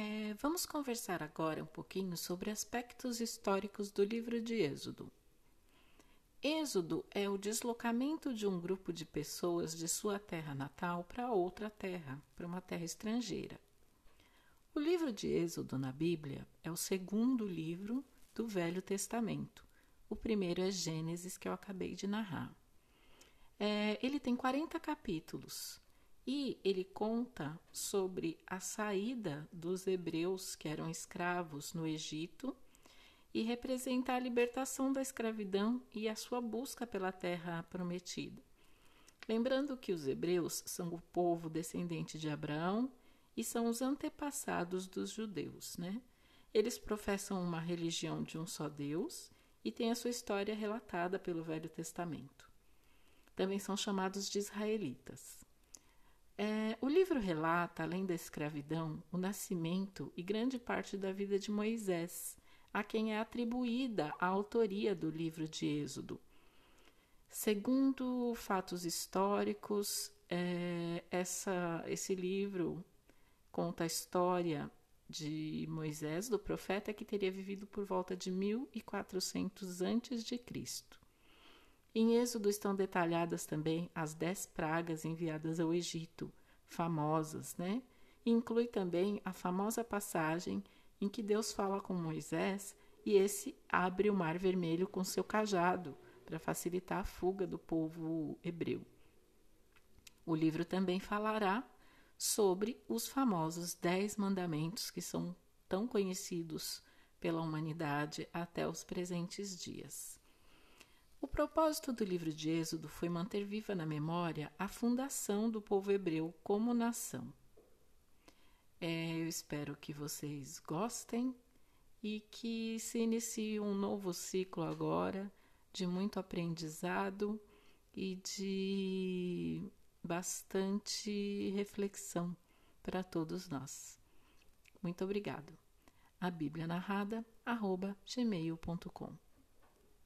É, vamos conversar agora um pouquinho sobre aspectos históricos do livro de Êxodo. Êxodo é o deslocamento de um grupo de pessoas de sua terra natal para outra terra, para uma terra estrangeira. O livro de Êxodo na Bíblia é o segundo livro do Velho Testamento. O primeiro é Gênesis, que eu acabei de narrar. É, ele tem 40 capítulos e ele conta sobre a saída dos hebreus que eram escravos no Egito e representa a libertação da escravidão e a sua busca pela terra prometida. Lembrando que os hebreus são o povo descendente de Abraão e são os antepassados dos judeus, né? Eles professam uma religião de um só Deus e têm a sua história relatada pelo Velho Testamento. Também são chamados de israelitas. É, o livro relata, além da escravidão, o nascimento e grande parte da vida de Moisés, a quem é atribuída a autoria do livro de Êxodo. Segundo fatos históricos, é, essa, esse livro conta a história de Moisés, do profeta que teria vivido por volta de 1400 a.C. Em Êxodo estão detalhadas também as dez pragas enviadas ao Egito, famosas, né? Inclui também a famosa passagem em que Deus fala com Moisés e esse abre o mar vermelho com seu cajado para facilitar a fuga do povo hebreu. O livro também falará sobre os famosos Dez Mandamentos que são tão conhecidos pela humanidade até os presentes dias. O propósito do livro de Êxodo foi manter viva na memória a fundação do povo hebreu como nação. É, eu espero que vocês gostem e que se inicie um novo ciclo agora de muito aprendizado e de bastante reflexão para todos nós. Muito obrigado. A Bíblia narrada, arroba gmail.com